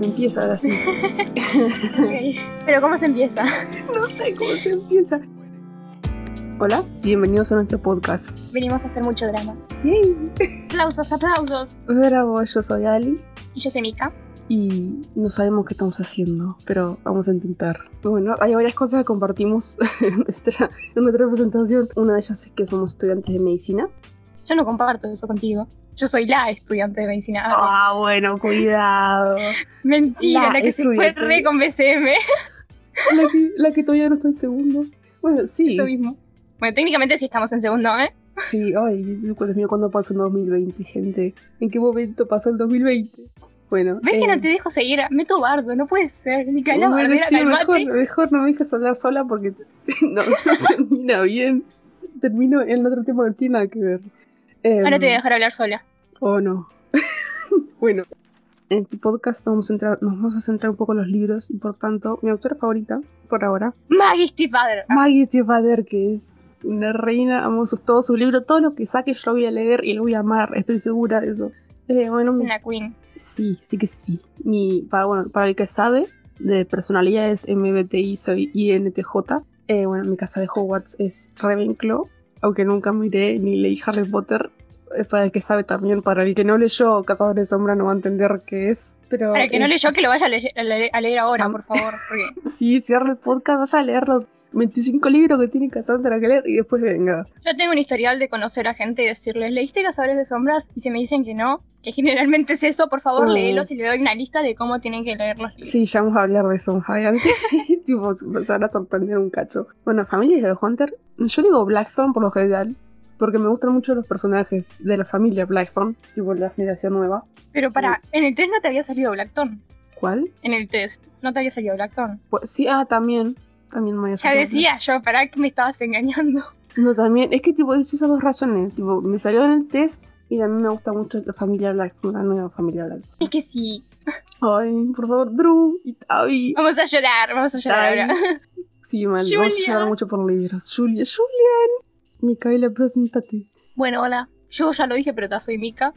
Empieza ahora sí. Ok. Pero ¿cómo se empieza? no sé cómo se empieza. Hola, bienvenidos a nuestro podcast. Venimos a hacer mucho drama. Yay. Aplausos, aplausos. Bravo, yo soy Ali Y yo soy Mika. y no sabemos qué estamos haciendo, pero vamos a intentar. Bueno, hay varias cosas que compartimos en nuestra, en nuestra presentación. Una de ellas es que somos estudiantes de medicina. Yo no comparto eso contigo. Yo soy la estudiante de medicina. Ah, Ah, bueno, cuidado. Mentira, la la, que se fue re con BCM. La que, la que todavía no está en segundo. Bueno, sí. Eso mismo. Bueno, técnicamente sí estamos en segundo, ¿eh? Sí, ay, Dios mío, ¿cuándo pasó el 2020, gente? ¿En qué momento pasó el 2020? Bueno, ¿Ves que eh, no te dejo seguir? Meto bardo, no puede ser. Micaela bueno, sí, mejor, mejor no me dejes hablar sola porque no, no termina bien. Termino en el otro tema no tiene nada que ver. Em, Ahora te voy a dejar hablar sola. Oh, no. bueno, en este podcast vamos a entrar, nos vamos a centrar un poco en los libros y por tanto, mi autora favorita, por ahora, Maggie Stiefvater. Maggie Stiefvater, que es una reina, amo sus, todo su libro, todo lo que saque yo lo voy a leer y lo voy a amar, estoy segura de eso. Eh, bueno, Es mi- una queen. sí, sí que sí. Mi, para, bueno, para el que sabe, de personalidad es MBTI, soy INTJ. Eh, bueno, mi casa de Hogwarts es Ravenclaw, aunque nunca miré ni leí Harry Potter. Eh, para el que sabe también, para el que no leyó Cazadores de Sombra no va a entender qué es. Pero Para el que no eh, leyó, que lo vaya a, le- a le- a leer ahora, Am- por favor. Porque Sí, cierra el podcast, vaya a leer los 25 libros que tiene Cassandra que leer y después venga. yo tengo un historial de conocer a gente y decirles, ¿leíste Cazadores de Sombras? Y si me dicen que no, que generalmente es eso, por favor, Oh. léelos y le doy una lista de cómo tienen que leer los libros. Sí, ya vamos a hablar de eso más adelante. tipo, se van a sorprender un cacho. Bueno, familia de Hunter. Yo digo Blackthorn por lo general. Porque me gustan mucho los personajes de la familia Blackthorn. Tipo la generación nueva. Pero para, en el test no te había salido Blackthorn. ¿Cuál? En el test no te había salido Blackthorn. Pues, sí, ah, también. También me voy a Ya decía yo, para que me estabas engañando. No, también. Es que tipo, es esas dos razones. Tipo, me salió en el test. Y también me gusta mucho la familia Blackthorn, la nueva familia Blackthorn. Es que sí. Ay, por favor, Drew y Tavi. Vamos a llorar, vamos a llorar ahora. Sí, mal, vamos a llorar mucho por libros. Julia, Julian. Micaela, preséntate. Bueno, hola. Yo ya lo dije, pero ta, soy Mika.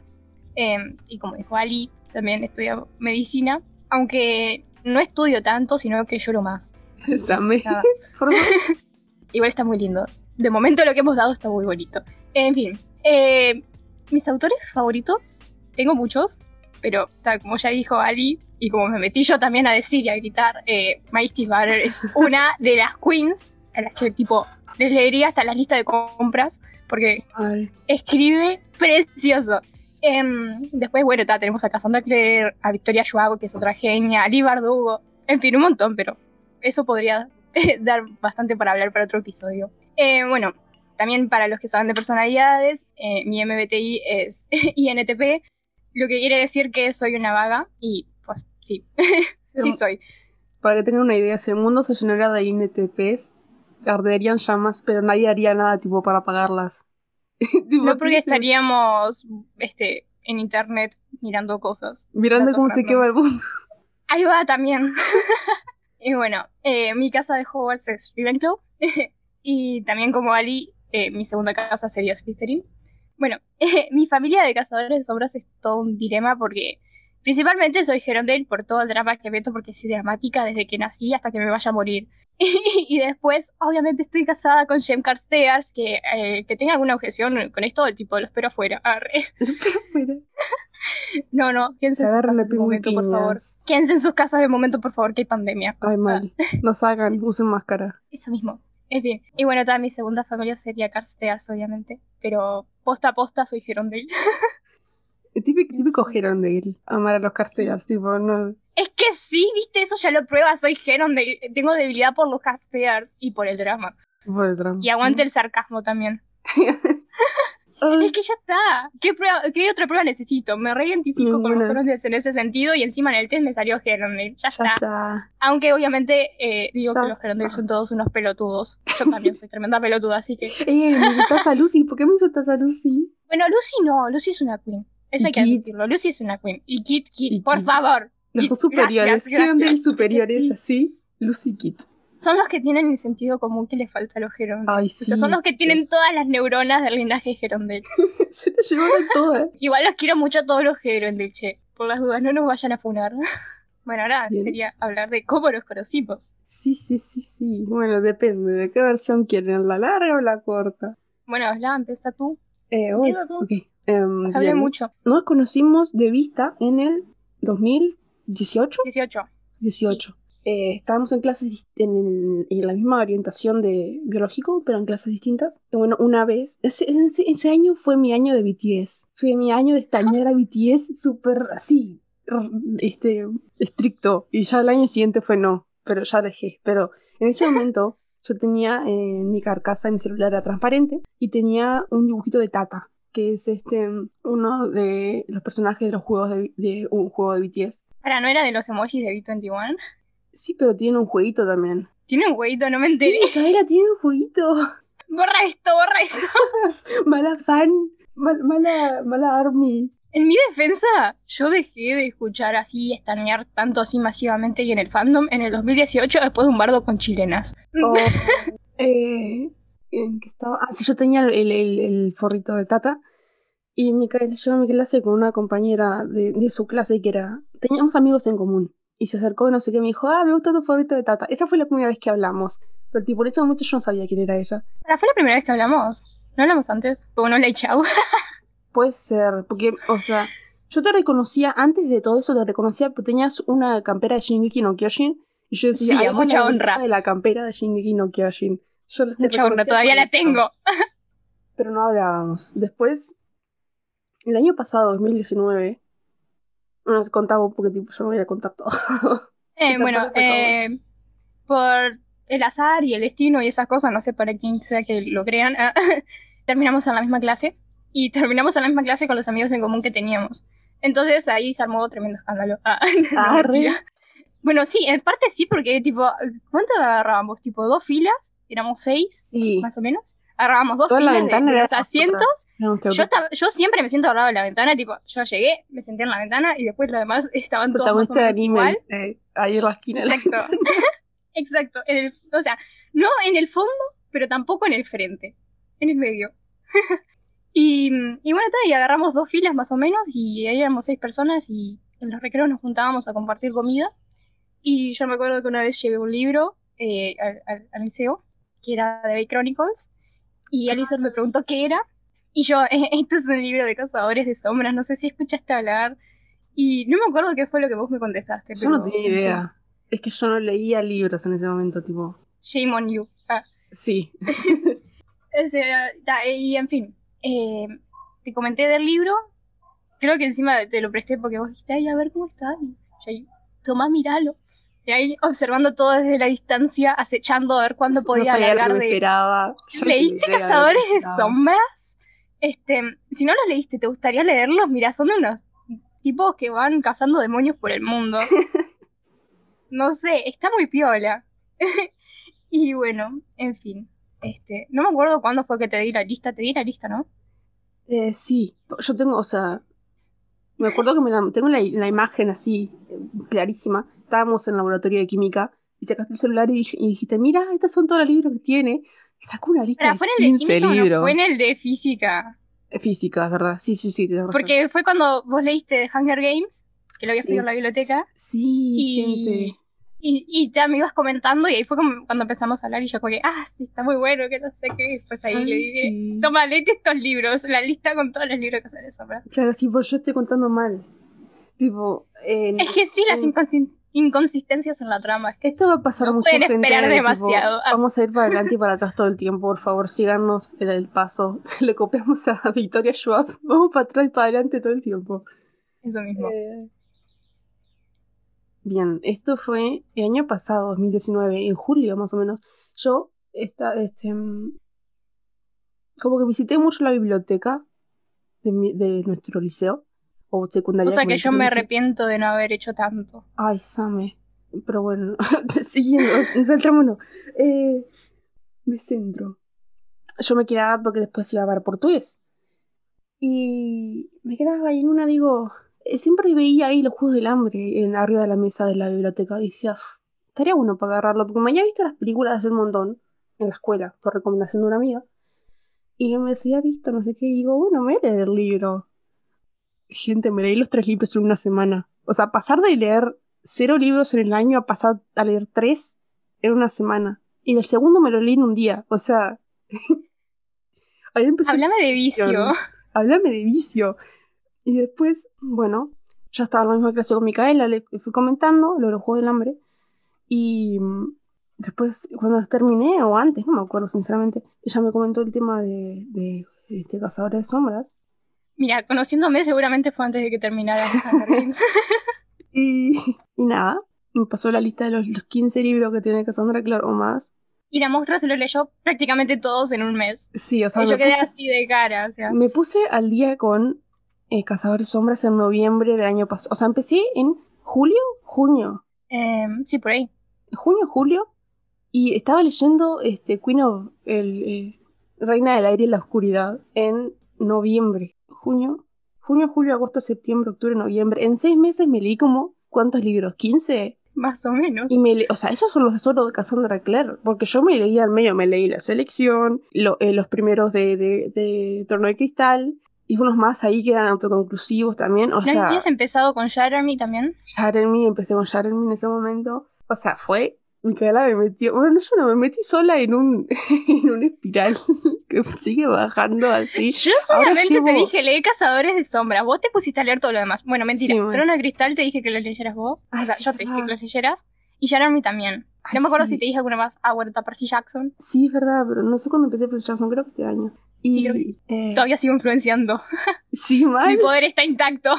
Em, y como dijo Ali, también estudio medicina. Aunque no estudio tanto, sino que lloro más. Same. Por favor. Igual está muy lindo. De momento lo que hemos dado está muy bonito. En fin, eh, mis autores favoritos, tengo muchos, pero tal como ya dijo Ali, y como me metí yo también a decir y a gritar, eh, Maggie Stiefvater es una de las queens a las que tipo les leería hasta la lista de compras, porque Ay, escribe precioso. Em, después, bueno, ta, tenemos a Cassandra Clare, a Victoria Schwab, que es otra genia, a Lee Bardugo, en fin, un montón, pero eso podría dar bastante para hablar para otro episodio. Eh, bueno, también para los que saben de personalidades, eh, mi MBTI es INTP, lo que quiere decir que soy una vaga, y pues sí, sí soy. Para que tengan una idea, si el mundo se llenara de INTPs, arderían llamas, pero nadie haría nada tipo para apagarlas. Tipo, No porque estaríamos este, en internet mirando cosas. Mirando cómo se quema el mundo. Ahí va también. y bueno, eh, mi casa de Hogwarts es Ravenclaw. y también como Ali, eh, mi segunda casa sería Slytherin. Bueno, mi familia de cazadores de sombras es todo un dilema porque principalmente soy Gerondale por todo el drama que meto porque soy dramática desde que nací hasta que me vaya a morir. y después, obviamente, estoy casada con Jem Cartears, que, eh, que tenga alguna objeción con esto, el tipo lo espero afuera. Mira, No, no, quédense en sus casas de momento, por favor. Quédense en sus casas de momento, por favor, que hay pandemia. Ay, mal. No salgan, usen máscara. Eso mismo. En fin. Y bueno, toda mi segunda familia sería Carstears, obviamente. Pero posta a posta soy Gerondale. Típico, típico Gerondale, amar a los cartelas, tipo, no. es que sí, viste, eso ya lo prueba. Soy Gerondale. Tengo debilidad por los Carstears y por el drama. Por el drama. Y aguante el sarcasmo también. Ay, Es que ya está. ¿Qué, prueba, ¿Qué otra prueba necesito? Me reidentifico con los. Gerondales en ese sentido y encima en el test me salió Gerondale. Ya ya está. está. Aunque obviamente eh, digo Ya que los Gerondales son todos unos pelotudos. Yo también soy tremenda pelotuda, así que... Eh, me insultas a Lucy. ¿Por qué me insultas a Lucy? Bueno, Lucy no, Lucy es una queen. Eso Y hay que admitirlo. Lucy es una queen. Y Kit, Kit, Y por Kit. favor. Los Kit, superiores. Gerondale superiores, Sí. así. Lucy Kit. Son los que tienen el sentido común que les falta a los Gerondales. Ay, O sea, sí, son los que tienen Dios. todas las neuronas del linaje Gerondale. Se las llevaron todas. Igual los quiero mucho a todos los Gerondale, che. Por las dudas, no nos vayan a funar. Bueno, ahora Bien. sería hablar de cómo los conocimos. Sí, sí, sí, sí. Bueno, depende de qué versión quieren, la larga o la corta. Bueno, Bla, empieza tú. Eh, hoy, tú. ok. Em, Hablé mucho. Nos conocimos de vista en el 2018. 18. 18. Eh, estábamos en clases en, en la misma orientación de biológico, pero en clases distintas. Y bueno, una vez, ese, ese, ese año fue mi año de BTS. Fue mi año de extrañar a BTS súper así, este, estricto. Y ya el año siguiente fue no, pero ya dejé. Pero en ese momento yo tenía eh, en mi carcasa, mi celular era transparente, y tenía un dibujito de Tata, que es este uno de los personajes de los juegos de, de un juego de BTS. Ahora, ¿no era de los emojis de B21? Sí, pero tiene un jueguito también. Tiene un huevito, no me enteré. Micaela tiene un jueguito. Borra esto, borra esto. Mala fan. mal- mala, mala army. En mi defensa, yo dejé de escuchar así, estanear tanto así masivamente y en el fandom en el 2018 después de un bardo con chilenas. O, eh, ¿en qué estaba? Ah, sí, yo tenía el, el- el forrito de Tata. Y Micaela, yo en mi clase con una compañera de, de su clase que era. Teníamos amigos en común. Y se acercó y no sé qué me dijo, ah, me gusta tu forrito de Tata. Esa fue la primera vez que hablamos. Pero tipo, en ese momento yo no sabía quién era ella. Ahora, fue la primera vez que hablamos. ¿No hablamos antes? Porque no le chau. Puede ser, porque, o sea, yo te reconocía, antes de todo eso te reconocía, porque tenías una campera de Shingeki no Kyojin, y yo decía, Sí, a "Ay, con mucha la honra". de la campera de Shingeki no Kyojin. Yo Mucha honra, todavía por la eso, tengo. Pero no hablábamos. Después, el año pasado, 2019, bueno, contaba un poco, tipo, yo no voy a contar todo. Eh, bueno, eh, por el azar y el destino y esas cosas, no sé para quién sea que lo crean, ah, terminamos en la misma clase y terminamos en la misma clase con los amigos en común que teníamos. Entonces ahí se armó tremendo escándalo. Ah, no, Ah, mentira. Bueno, sí, en parte sí, porque tipo, ¿cuánto agarrábamos? Tipo, dos filas, éramos seis, Sí, más o menos. Agarrábamos dos Toda filas de- ventana de, los asientos. nuestro Yo, yo siempre me siento al lado de la ventana, tipo, yo llegué, me senté en la ventana y después los demás estaban todos más o menos igual. anime, eh, ahí en la esquina. de la Exacto. Exacto. En el, o sea, no en el fondo, pero tampoco en el frente. En el medio. y, y bueno, y agarramos dos filas más o menos y ahí éramos seis personas y en los recreos nos juntábamos a compartir comida. Y yo me acuerdo que una vez llevé un libro eh, al, al- al liceo, que era de Bay Chronicles, y Alison me preguntó qué era. Y yo, "Eh, este es un libro de cazadores de sombras, no sé si escuchaste hablar. Y no me acuerdo qué fue lo que vos me contestaste. Yo no tenía idea. Es que yo no leía libros en ese momento, tipo. Shame on you. Ah. Sí. O sea, ta, y en fin, eh, te comenté del libro, creo que encima te lo presté porque vos dijiste, ay, a ver cómo está, y yo toma, míralo. Y ahí observando todo desde la distancia, acechando a ver cuándo podía no alargar de... esperaba. No ¿Leíste Cazadores de. Sombras? Este, si no los leíste, ¿te gustaría leerlos? Mira, son de unos tipos que van cazando demonios por el mundo. No sé, está muy piola. y bueno, en fin. Este, no me acuerdo cuándo fue que te di la lista, te di la lista, ¿no? Eh, sí, yo tengo, o sea, me acuerdo que me la, tengo la, la imagen así, clarísima. Estábamos en el laboratorio de química y sacaste el celular y, dij- y dijiste, mira, estos son todos los libros que tiene. Y sacó una lista Pero de fue el de 15 química o no libros. fue en el de física. Eh, Física, es verdad. Sí, sí, sí. Porque fue cuando vos leíste Hunger Games, que lo habías Sí. pedido en la biblioteca, Sí, y, gente. y, y ya me ibas comentando y ahí fue como cuando empezamos a hablar y yo como que, ah, sí, está muy bueno, que no sé qué. Y después ahí Ay, le dije, sí. toma, léete estos libros, la lista con todos los libros que son de sombra. Claro, sí, porque yo estoy contando mal. Tipo, Es que sí, las en- inconsi- inconsistencias en la trama. Es que Esto va a pasar No mucho, pueden gente. esperar demasiado. Vamos a ir para adelante y para atrás todo el tiempo. Por favor, síganos el paso. Le copiamos a Victoria Schwab. Vamos para atrás y para adelante todo el tiempo. eso mismo. Eh, Bien, esto fue el año pasado, 2019, en julio más o menos. Yo, esta, este, mm, como que visité mucho la biblioteca de, mi- de nuestro liceo, o secundaria. O sea que yo me arrepiento de no haber hecho tanto. Ay, Same. Pero bueno, siguiendo, saltémonos. Eh, me centro. Yo me quedaba porque después iba a ver portugués. Y me quedaba ahí en una, digo, eh, siempre veía ahí los Juegos del Hambre en arriba de la mesa de la biblioteca. Y decía, "Uf, estaría bueno para agarrarlo, porque me había visto las películas hace un montón en la escuela, por recomendación de una amiga. Y me decía, visto, no sé qué, y digo, bueno, me voy a leer el libro. Gente, me leí los tres libros en una semana. O sea, pasar de leer cero libros en el año a pasar a leer tres en una semana. Y el segundo me lo leí en un día. O sea. ahí empezó. Háblame de vicio. Háblame de vicio. Y después, bueno, ya estaba en la misma clase con Micaela, le fui comentando lo de los Juegos del Hambre. Y después, cuando los terminé, o antes, no me acuerdo sinceramente, ella me comentó el tema de, de este Cazadores de Sombras. Mira, conociéndome seguramente fue antes de que terminara y, y nada, me pasó la lista de los, los 15 libros que tiene Cassandra Clare o más. Y la monstrua se lo leyó prácticamente todos en un mes. Sí, o sea, Y yo quedé puse, así de cara, o sea. me puse al día con eh, Cazadores Sombras en noviembre del año pasado. O sea, empecé en julio, junio. Em, sí, por ahí. junio, julio, y estaba leyendo este, Queen of el, eh, Reina del Aire y la Oscuridad en noviembre, junio, junio, julio, agosto, septiembre, octubre, noviembre. En seis meses me leí como, ¿cuántos libros? ¿15? Más o menos. Y me le o sea, esos son los de solo de Cassandra Clare, porque yo me leí al medio, me leí La Selección, lo- eh, los primeros de, de, de Torno de Cristal, y unos más ahí que eran autoconclusivos también. O ¿No sea, habías empezado con Jeremy también? Jeremy, empecé con Jeremy en ese momento. O sea, fue. Micaela me metió. Bueno, no, yo no me metí sola en un, en una espiral que sigue bajando así. Yo solamente te llevo- dije, lee Cazadores de Sombras. Vos te pusiste a leer todo lo demás. Bueno, mentira. Sí, bueno. Trono de Cristal te dije que lo leyeras vos. Ay, o sea, sí, yo te dije que lo leyeras. Y Jeremy también. Ay, no me acuerdo sí. si te dije alguna más. Ah, bueno, Percy Jackson. Sí, es verdad, pero no sé cuándo empecé Percy Jackson, creo que este año. Y, Sí, creo que sí. eh, Todavía sigo influenciando. sí, mal. Mi poder está intacto.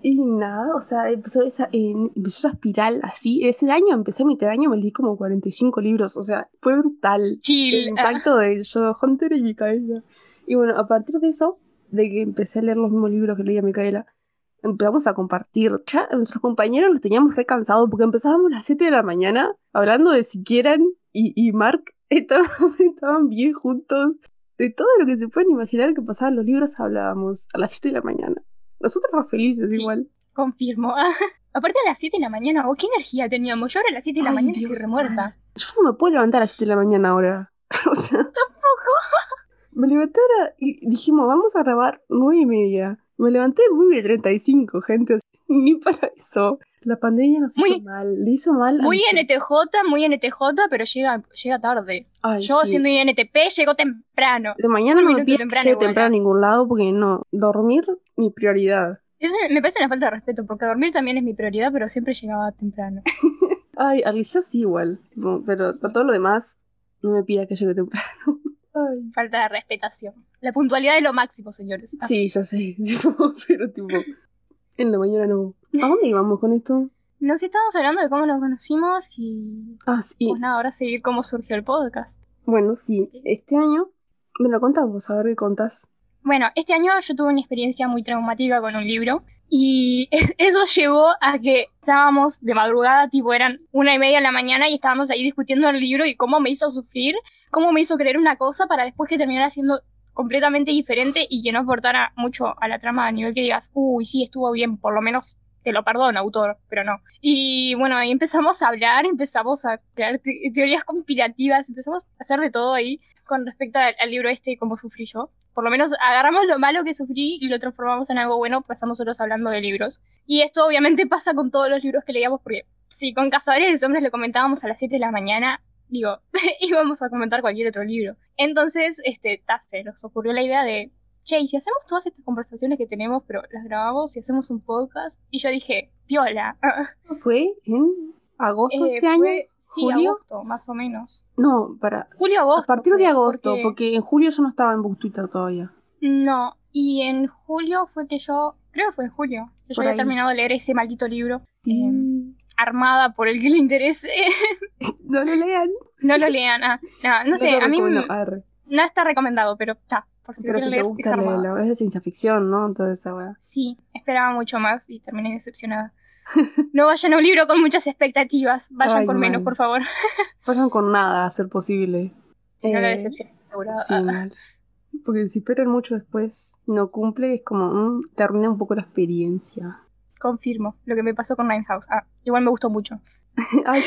Y nada, o sea, empezó esa, eh, empezó esa espiral así. Ese año, empecé mitad de año, me leí como 45 libros. O sea, fue brutal. el Chill. impacto de Shadowhunter en mi cabeza. Y bueno, a partir de eso, de que empecé a leer los mismos libros que leía Micaela, empezamos a compartir. Ya a nuestros compañeros los teníamos re cansados porque empezábamos a las 7 de la mañana hablando de si Kieran y, y Mark estaban, estaban bien juntos. De todo lo que se pueden imaginar que pasaban los libros hablábamos a las 7 de la mañana. Nosotros re felices Sí. igual. Confirmo. Aparte a las 7 de la mañana, ¿vos qué energía teníamos? Yo ahora a las 7 de la Ay, mañana Dios, estoy remuerta. Yo no me puedo levantar a las 7 de la mañana ahora. o sea. Tampoco. Me levanté ahora y dijimos, vamos a grabar 9 y media. Me levanté 9 y 35, gente. Ni para eso. La pandemia nos Muy- hizo mal. Le hizo mal. a Muy mis- NTJ, muy NTJ, pero llega, llega tarde. Ay, Yo sí. siendo INTP llego temprano. De mañana no me minuto pides que temprano llegue temprano a ¿eh? ningún lado porque no. Dormir, mi prioridad. Eso me parece una falta de respeto, porque dormir también es mi prioridad, pero siempre llegaba temprano. Ay, al liceo sí igual. Pero para todo lo demás, no me pida que llegue temprano. Ay. Falta de respetación. La puntualidad es lo máximo, señores. Ah, Sí, ya sé. pero tipo, en la mañana no. ¿A dónde íbamos con esto? Nos estamos hablando de cómo nos conocimos y Ah, sí. pues nada, ahora seguir cómo surgió el podcast. Bueno, sí. Este año, me lo contás vos, a ver qué contás. Bueno, este año yo tuve una experiencia muy traumática con un libro y eso llevó a que estábamos de madrugada, tipo eran una y media de la mañana y estábamos ahí discutiendo el libro y cómo me hizo sufrir, cómo me hizo creer una cosa para después que terminara siendo completamente diferente y que no aportara mucho a la trama a nivel que digas, uy, sí, estuvo bien, por lo menos te lo perdono, autor, pero no. Y bueno, ahí empezamos a hablar, empezamos a crear te- teorías conspirativas, empezamos a hacer de todo ahí con respecto al, libro este y cómo sufrí yo. Por lo menos agarramos lo malo que sufrí y lo transformamos en algo bueno, pasamos nosotros hablando de libros. Y esto obviamente pasa con todos los libros que leíamos, porque si con Cazadores de Sombras lo comentábamos a las 7 de la mañana, digo, íbamos a comentar cualquier otro libro. Entonces, este, ta, se nos ocurrió la idea de, che, ¿y si hacemos todas estas conversaciones que tenemos, pero las grabamos y hacemos un podcast? Y yo dije, piola. ¿Fue en agosto Eh, este año? sí, ¿Julio? agosto, más o menos. No, para. Julio, agosto. A partir de agosto, porque- porque... en julio yo no estaba en Book Twitter todavía. No, y en julio fue que yo, creo que fue en julio, que yo había ahí. terminado de leer ese maldito libro, Sí. Em, armada por el que le interese. no lo lean. no lo lean, ah, no, no sé, a mí no está recomendado, pero está, por si Pero si te gusta es armada. leerlo. Es de ciencia ficción, ¿no? Toda esa weá. Sí, esperaba mucho más y terminé decepcionada. No vayan a un libro con muchas expectativas, vayan Ay, con menos, por favor. Vayan con nada a ser posible. Si no la Eh, decepción asegurada. Sí, mal. Porque si esperan mucho después y no cumple, es como, mm, te arruina un poco la experiencia. Confirmo lo que me pasó con Nine House. Ah, igual me gustó mucho. Ay,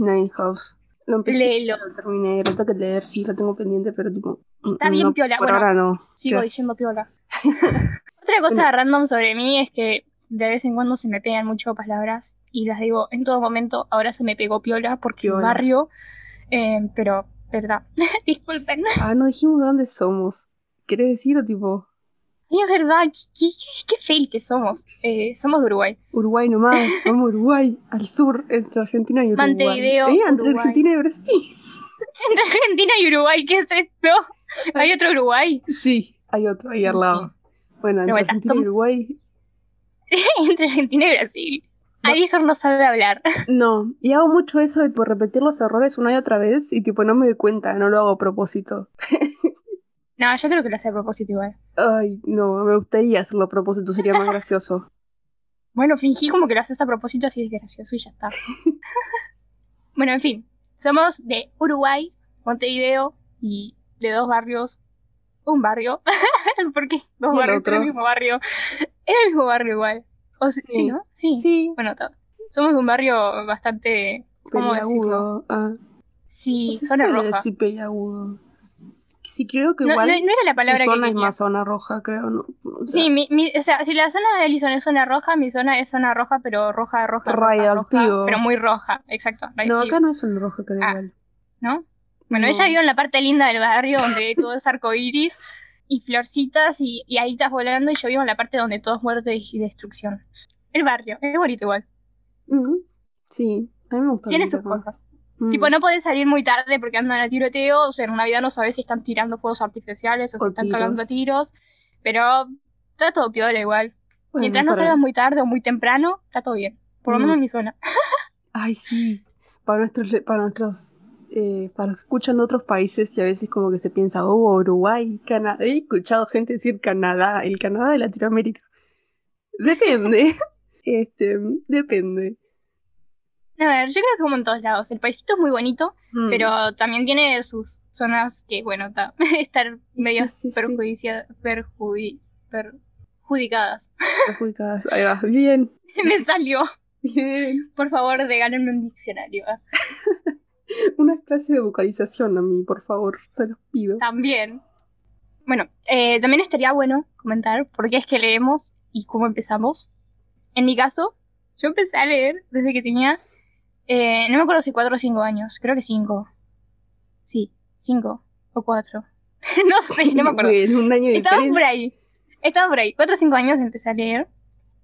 Nine House. Lo empecé, Léelo. lo terminé, lo tengo que leer, sí, lo tengo pendiente, pero tipo... Está mm, bien no, piola, Por bueno, ahora no. Sigo diciendo piola. Otra cosa random sobre mí es que de vez en cuando se me pegan mucho palabras y las digo en todo momento. Ahora se me pegó piola porque Piola. barrio, eh, pero, verdad, disculpen. Ah, no dijimos de dónde somos. ¿Querés decir o tipo Es verdad, qué, qué, qué fail que somos. Eh, somos de Uruguay. Uruguay nomás? Vamos a Uruguay, al sur, entre Argentina y Uruguay. Montevideo, Eh, entre Uruguay. Argentina y Brasil. Entre Argentina y Uruguay, ¿qué es esto? Hay otro Uruguay. Sí, hay otro ahí al lado. Bueno, entre bueno, Argentina y. Uruguay. Entre Argentina y Brasil. No. Arizor no sabe hablar. No, y hago mucho eso de tipo, repetir los errores una y otra vez y tipo no me doy cuenta, no lo hago a propósito. No, yo creo que lo hace a propósito igual. Ay, no, me gustaría hacerlo a propósito, sería más gracioso. Bueno, fingí como que lo haces a propósito, así es gracioso y ya está. bueno, en fin. Somos de Uruguay, Montevideo y de dos barrios. Un barrio. ¿Por qué? Dos Y barrios en el mismo barrio. Era el mismo barrio igual. O sí, Sí. sí, ¿no? Sí. Sí, Bueno, ta- somos de un barrio bastante. ¿Cómo decirlo? peliagudo. Ah, Sí, no zona roja. decir peliagudo. Sí, creo que igual no- no era la tu palabra que zona es más zona roja, creo. No, O sea, Sí, mi, mi- o sea, si la zona de Alison es zona roja, mi zona es zona roja, pero roja, roja, Radioactivo. pero muy roja, exacto. No, acá no es zona roja, creo Ah. igual. ¿no? Bueno, No. ella vive en la parte linda del barrio donde todo es arcoíris y florcitas y, y haditas volando y yo vivo en la parte donde todo es muerte y destrucción. El barrio, es bonito igual. Mm, Sí, a mí me gusta. Tiene sus cosas. Mm. Tipo, no podés salir muy tarde porque andan a tiroteo, o sea, en Navidad no sabes si están tirando fuegos artificiales o, O si están tiros. cagando a tiros, pero está todo piola igual. Bueno, Mientras no salgas muy tarde o muy temprano, está todo bien. Por lo Mm. menos en mi zona. Ay, sí. Para nuestros, para nuestros, eh, para los que escuchan de otros países y a veces como que se piensa, oh, Uruguay, Canadá. He escuchado gente decir Canadá, el Canadá de Latinoamérica. Depende. este, depende. A ver, yo creo que como en todos lados. El paisito es muy bonito, Mm. pero también tiene sus zonas que, bueno, está, estar medio Sí, sí, sí. perjudicia- perjudi- perjudicadas. Perjudicadas. Ahí va. Bien, Me salió. bien. Por favor, regálenme un diccionario. Una clase de vocalización a mí, por favor. Se los pido. También. Bueno, eh, también estaría bueno comentar por qué es que leemos y cómo empezamos. En mi caso, yo empecé a leer desde que tenía, eh, no me acuerdo si cuatro o cinco años, creo que cinco. Sí, cinco o cuatro. no sé, no me acuerdo. Un año de Estaba por ahí. Estaba por ahí. Cuatro o cinco años empecé a leer.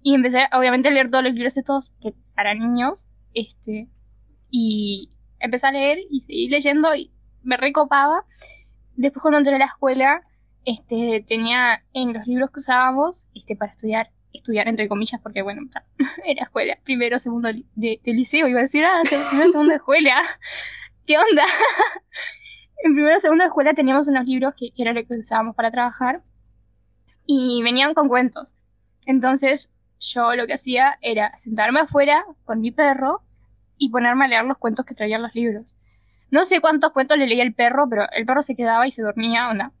Y empecé, obviamente, a leer todos los libros estos que para niños. Este. Y empecé a leer y seguí leyendo y me recopaba. Después cuando entré a la escuela, este, tenía en los libros que usábamos, este, para estudiar, estudiar entre comillas, porque bueno, era escuela, primero, segundo de, de liceo, iba a decir, ah, primero, segundo de escuela. ¿Qué onda? en primero, segundo de escuela teníamos unos libros que, que era lo que usábamos para trabajar y venían con cuentos. Entonces yo lo que hacía era sentarme afuera con mi perro y ponerme a leer los cuentos que traían los libros. No sé cuántos cuentos le leía el perro, pero el perro se quedaba y se dormía, onda,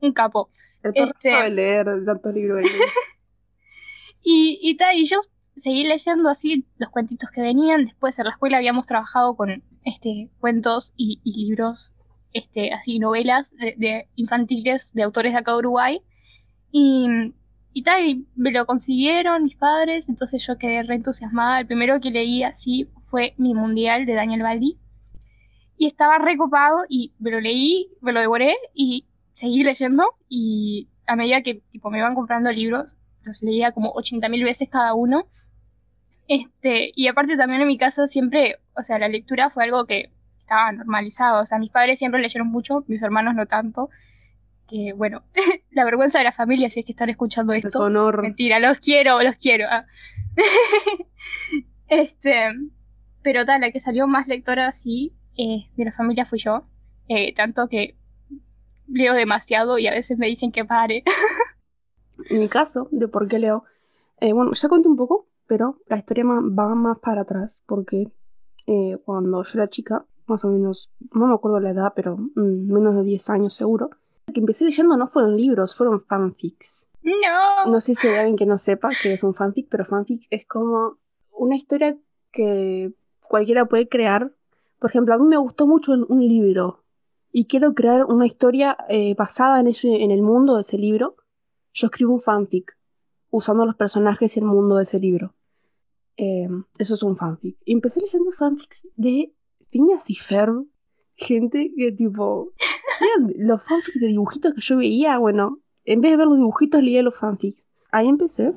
un capo. El perro este- sabe leer tantos libros. Y, y tal, y yo seguí leyendo así los cuentitos que venían. Después en la escuela habíamos trabajado con este cuentos y, y libros, este, así novelas de, de infantiles de autores de acá de Uruguay. Y, y tal, y me lo consiguieron mis padres, entonces yo quedé re entusiasmada. El primero que leí así fue Mi Mundial de Daniel Baldi. Y estaba recopado y me lo leí, me lo devoré y seguí leyendo. Y a medida que tipo, me iban comprando libros, los leía como 80.000 veces cada uno. Este, y aparte también en mi casa siempre, o sea, la lectura fue algo que estaba normalizado. O sea, mis padres siempre leyeron mucho, mis hermanos no tanto. Que bueno, la vergüenza de la familia si es que están escuchando esto. Deshonor. Mentira, los quiero, los quiero. ah. este, pero tal, la que salió más lectora así eh, de la familia fui yo. Eh, tanto que leo demasiado y a veces me dicen que pare. En mi caso, de por qué leo, eh, bueno, ya conté un poco, pero la historia va más para atrás, porque eh, cuando yo era chica, más o menos, no me acuerdo la edad, pero mm, menos de 10 años seguro, lo que empecé leyendo no fueron libros, fueron fanfics. no. No sé si hay alguien que no sepa qué es un fanfic, pero fanfic es como una historia que cualquiera puede crear. Por ejemplo, a mí me gustó mucho un, libro y quiero crear una historia eh, basada en, ese, en el mundo de ese libro. Yo escribo un fanfic. usando los personajes y el mundo de ese libro. Eh, eso es un fanfic. Y empecé leyendo fanfics de Phineas y Ferb. Gente que tipo... los fanfics de dibujitos que yo veía, bueno, en vez de ver los dibujitos leía los fanfics. Ahí empecé.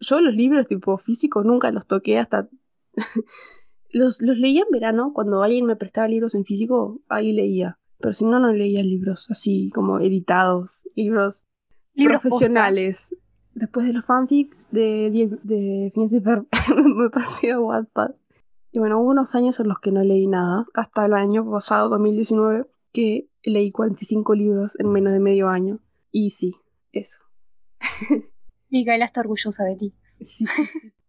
Yo los libros tipo físicos nunca los toqué hasta... los, los leía en verano, cuando alguien me prestaba libros en físico, ahí leía. Pero si no, no leía libros así como editados, libros, Profesionales. Después de los fanfics de, de, de me pasé a Wattpad. Y bueno, hubo unos años en los que no leí nada, hasta el año pasado, 2019, que leí 45 libros en menos de medio año. Y sí, eso. Micaela está orgullosa de ti. Sí, sí, sí.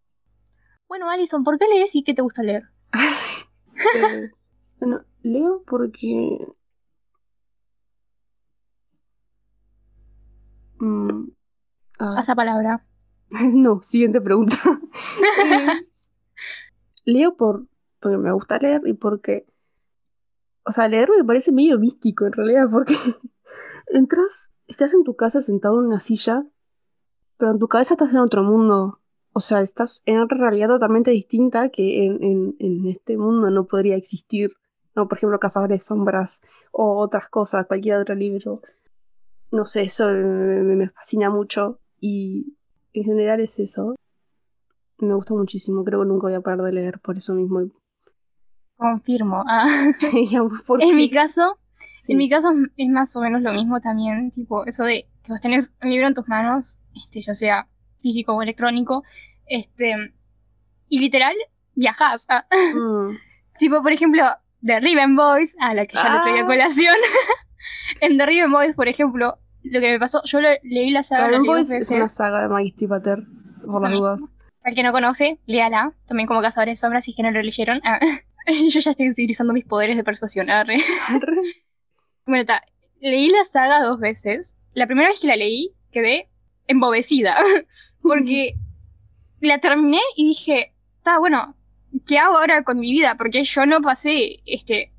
Bueno, Alison, ¿por qué lees y qué te gusta leer? Eh, bueno, leo porque... Mm, ah, Esa palabra. no, siguiente pregunta. Eh, leo por, porque me gusta leer y porque... O sea, leer me parece medio místico en realidad porque entras, estás en tu casa sentado en una silla, pero en tu cabeza estás en otro mundo. O sea, estás en otra realidad totalmente distinta que en, en, en este mundo no podría existir. No, por ejemplo, Cazadores de Sombras o otras cosas, cualquier otro libro. No sé, eso me, fascina mucho y en general es eso. Me gusta muchísimo, creo que nunca voy a parar de leer por eso mismo. Confirmo. Ah. Y a vos, ¿por En mi caso, Sí. en mi caso es más o menos lo mismo también, tipo, eso de que vos tenés un libro en tus manos, este, ya sea físico o electrónico, este, y literal, viajás. ah. Mm. Tipo, por ejemplo, The Riven Boys, a la que ya lo traía a Ah. colación. en The Riven Boys, por ejemplo, lo que me pasó, yo leí la saga Dragon es una saga de Maggie Stiefvater, por las dudas. Al que no conoce, léala. También como Cazadores de Sombras, si es que no lo leyeron. Ah. yo ya estoy utilizando mis poderes de persuasión. arre. Bueno, ta, leí la saga dos veces. La primera vez que la leí, quedé embobecida. Porque la terminé y dije, está bueno, ¿qué hago ahora con mi vida? Porque yo no pasé, este,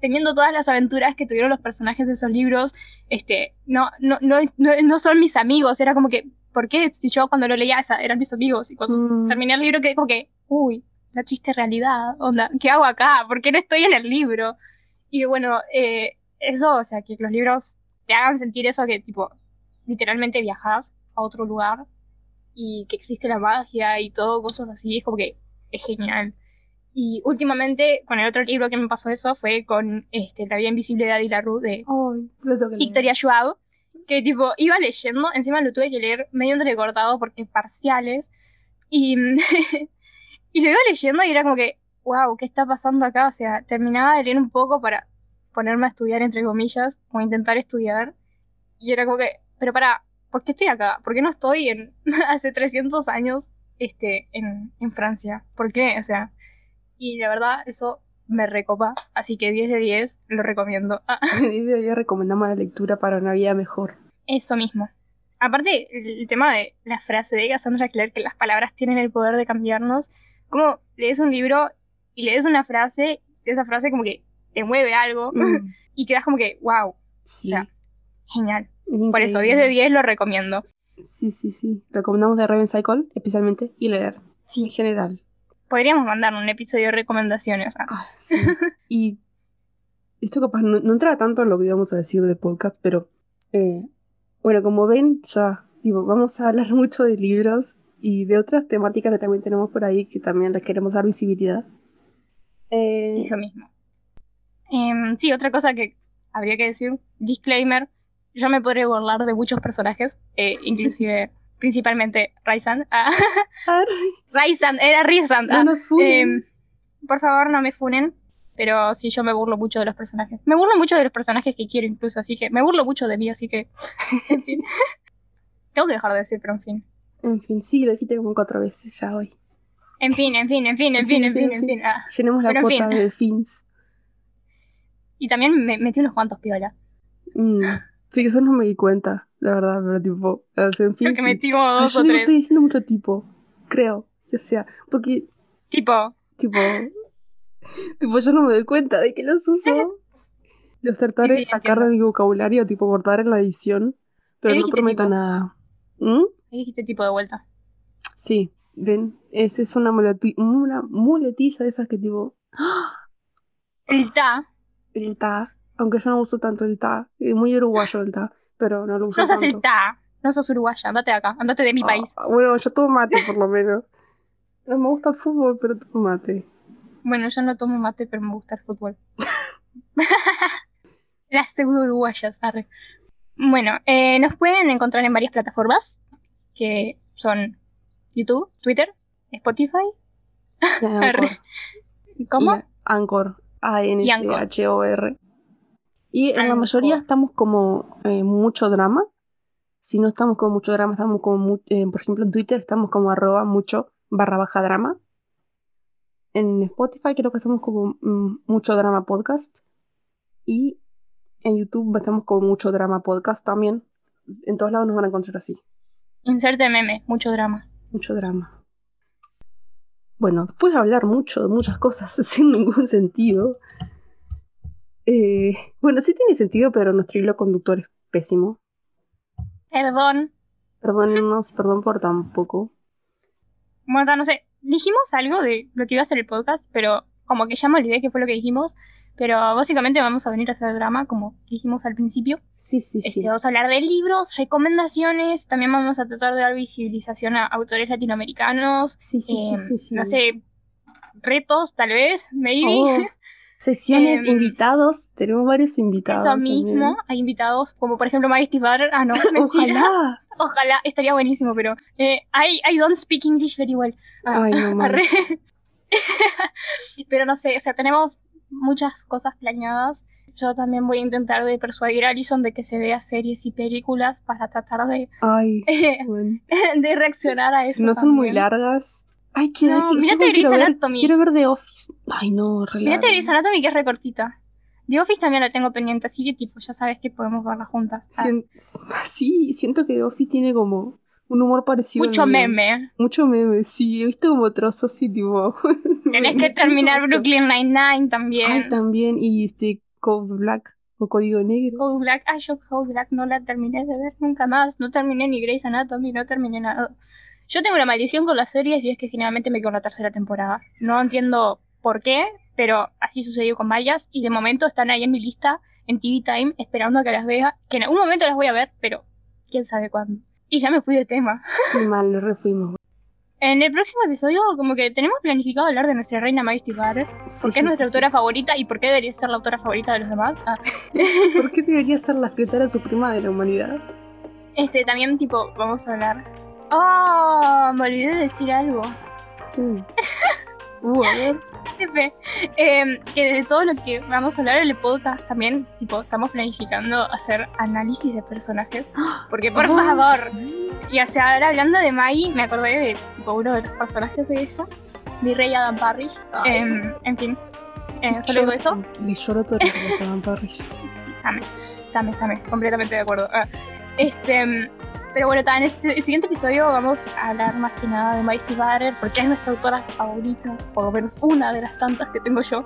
teniendo todas las aventuras que tuvieron los personajes de esos libros, este, no, no, no, no, son mis amigos. Era como que, ¿por qué? Si yo cuando lo leía esa, eran mis amigos. Y cuando Mm. terminé el libro quedé como que, uy, la triste realidad, onda, ¿qué hago acá? ¿Por qué no estoy en el libro? Y bueno, eh, eso, o sea, que los libros te hagan sentir eso que, tipo, literalmente viajas a otro lugar y que existe la magia y todo, cosas así, es como que es genial. Y últimamente, con el otro libro que me pasó eso fue con este, La vida invisible de Adi LaRue de. Victoria Schwab, que tipo iba leyendo, encima lo tuve que leer medio entrecortado porque parciales, y, y lo iba leyendo y era como que, wow, ¿qué está pasando acá? O sea, terminaba de leer un poco para ponerme a estudiar, entre comillas, o intentar estudiar, y era como que, pero para, ¿por qué estoy acá? ¿Por qué no estoy en hace 300 años este, en, en Francia? ¿Por qué? O sea, y la verdad, eso me recopa, así que 10 de 10 lo recomiendo. Ah. Y de ahí recomendamos la lectura para una vida mejor. Eso mismo. Aparte, el, tema de la frase de Cassandra Clare, que las palabras tienen el poder de cambiarnos, como lees un libro y lees una frase, esa frase como que te mueve algo, Mm, y quedas como que, wow, Sí. O sea, genial. es Por eso, increíble. 10 de 10 lo recomiendo. Sí, sí, sí. Recomendamos de Raven Cycle, especialmente, y leer. En Sí. general. Podríamos mandar un episodio de recomendaciones. ah. Ah, sí. y esto capaz no, no entra tanto en lo que íbamos a decir de podcast, pero eh, bueno, como ven, ya digo, vamos a hablar mucho de libros y de otras temáticas que también tenemos por ahí que también les queremos dar visibilidad. Eh, Eso mismo. Em, sí, otra cosa que habría que decir, disclaimer, yo me podré burlar de muchos personajes, eh, inclusive, principalmente Rysand. Ah, Rysand, era no ah. nos funen. Em, por favor, no me funen. Pero sí, yo me burlo mucho de los personajes. Me burlo mucho de los personajes que quiero incluso, así que me burlo mucho de mí, así que... En fin. Tengo que dejar de decir, pero en fin. En fin, sí, lo dijiste como cuatro veces ya hoy. En fin, en fin, en fin, en fin, en fin, en fin. ah. Llenemos la Pero en cuota fin. de fins. Y también me metí unos cuantos piola. Mm, Sí, que eso no me di cuenta, la verdad, pero tipo, en fin. Creo que sí. metí como dos yo o digo, tres. estoy diciendo mucho tipo, creo, o sea, porque, Tipo, tipo, tipo, yo no me doy cuenta de que los uso. Los trataré Sí, sí, de sacar de mi vocabulario, tipo, cortar en la edición, pero ¿Qué no prometo tipo? nada. ¿Mm? Dijiste tipo de vuelta. Sí, ven, esa es una, una muletilla de esas que tipo... El ta. El ta, aunque yo no uso tanto el ta, es muy uruguayo el ta, pero no lo uso No sos tanto. el ta. No sos uruguaya. Andate de acá. Andate de mi país. Ah, bueno, yo tomo mate por lo menos. No me gusta el fútbol, pero tomo mate. Bueno, yo no tomo mate, pero me gusta el fútbol. Las pseudo uruguayas, arre. Bueno, eh, nos pueden encontrar en varias plataformas, que son YouTube, Twitter, Spotify, Y Anchor. ¿cómo? Y Anchor. A-N-C-H-O-R. Y en la mayoría estamos como eh, mucho drama. Si no estamos como mucho drama, estamos como, mu- eh, por ejemplo, en Twitter estamos como arroba mucho barra baja drama. En Spotify creo que estamos como mm, mucho drama podcast. Y en YouTube estamos como mucho drama podcast también. En todos lados nos van a encontrar así. Inserte meme, mucho drama. Mucho drama. Bueno, después de hablar mucho de muchas cosas sin ningún sentido. Eh, bueno, sí tiene sentido, pero nuestro hilo conductor es pésimo. Perdón. Perdónennos, perdón por tan poco. Bueno, no sé, dijimos algo de lo que iba a ser el podcast, pero como que ya me olvidé qué fue lo que dijimos. Pero básicamente vamos a venir a hacer drama, como dijimos al principio. Sí, sí, sí. Este, vamos a hablar de libros, recomendaciones, también vamos a tratar de dar visibilización a autores latinoamericanos, Sí, sí, sí, eh, sí, sí. no sé, retos tal vez, maybe. Oh, secciones, Em, invitados. Tenemos varios invitados. Eso mismo, hay invitados, como por ejemplo Majesty Butter. Ah, no, también. Ojalá. Ojalá, estaría buenísimo, pero eh, I, I don't speak English very well. Ah, Ay, no, pero no sé, o sea, tenemos muchas cosas planeadas. Yo también voy a intentar de persuadir a Alison de que se vea series y películas para tratar de, Ay, bueno. de reaccionar a eso. No son muy también. largas. Ay, quiero, No, mírate ¿sabes cuál quiero Grey's ver? Anatomy. Quiero ver The Office. Ay, no, re Mirate larga. Grey's Anatomy que es recortita. The Office también la tengo pendiente, así que tipo, ya sabes que podemos verla juntas. Ah, Sien- sí, siento que The Office tiene como un humor parecido. mucho meme. Mucho meme, sí. He visto como trozos y tipo. Tenés que terminar Brooklyn Nine-Nine también. Ay, también. Y este Code Black o Código Negro. Code Black, ah, yo Code Black no la terminé de ver nunca más. No terminé ni Grey's Anatomy, no terminé nada. Yo tengo una maldición con las series y es que generalmente me quedo en la tercera temporada. No entiendo por qué, pero así sucedió con varias y de momento están ahí en mi lista en TV Time esperando a que las vea. Que en algún momento las voy a ver, pero quién sabe cuándo. Y ya me fui de tema. Sí, mal, lo refuimos. En el próximo episodio, como que tenemos planificado hablar de nuestra reina Majesty Butter. Sí, ¿Por qué sí, es nuestra sí. autora favorita y por qué debería ser la autora favorita de los demás? Ah. ¿Por qué debería ser la escritora suprema de la humanidad? Este, también, tipo, vamos a hablar. ¡Oh! Me olvidé de decir algo. Uh. Uh, a ver. Jefe, eh, que de todo lo que vamos a hablar en el podcast también, tipo, estamos planificando hacer análisis de personajes. Porque, por Oh. favor, y o sea, ahora hablando de Maggie, me acordé de tipo, uno de los personajes de ella, mi rey Adam Parrish. Em, en fin, eh, solo digo eso. Le lloro todo lo que pasa a Van Parrish. Sí, Same, Same, Same, completamente de acuerdo. Ah, este, mm, pero bueno, en este- el siguiente episodio vamos a hablar más que nada de Majesty Butter, porque es nuestra autora favorita, por lo menos una de las tantas que tengo yo.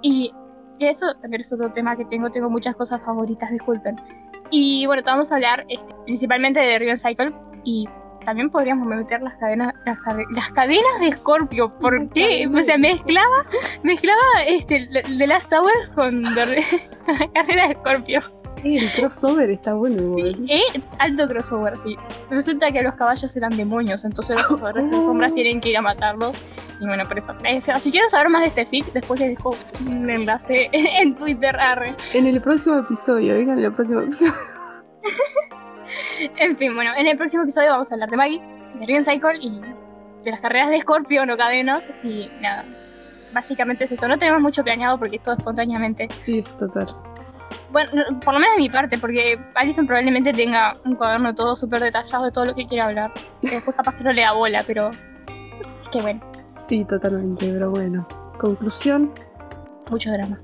Y eso también es otro tema que tengo, tengo muchas cosas favoritas, disculpen. Y bueno, te vamos a hablar este, principalmente de Riven Cycle y también podríamos meter las cadenas, las, las cadenas de Scorpio. ¿Por Las qué? cadenas O sea, mezclaba, mezclaba este, The Last Towers con la carrera de Scorpio. Eh, el crossover está bueno. Eh, alto crossover, sí. Resulta que los caballos eran demonios, entonces los cazadores de sombras tienen que ir a matarlos. Y bueno, por eso. Eh, o si quieren saber más de este fic, después les dejo un enlace en Twitter, arre. En el próximo episodio, oigan, en el próximo episodio. En fin, bueno, en el próximo episodio vamos a hablar de Maggie, de Riven Cycle y de las carreras de Scorpio, no cadenas. Y nada, básicamente es eso. No tenemos mucho planeado porque es todo espontáneamente. Sí, es total. Bueno, no- por lo menos de mi parte, porque Alison probablemente tenga un cuaderno todo súper detallado de todo lo que quiere hablar. Que Después capaz que no le da bola, pero... Qué bueno, Sí, totalmente, pero bueno. Conclusión, mucho drama.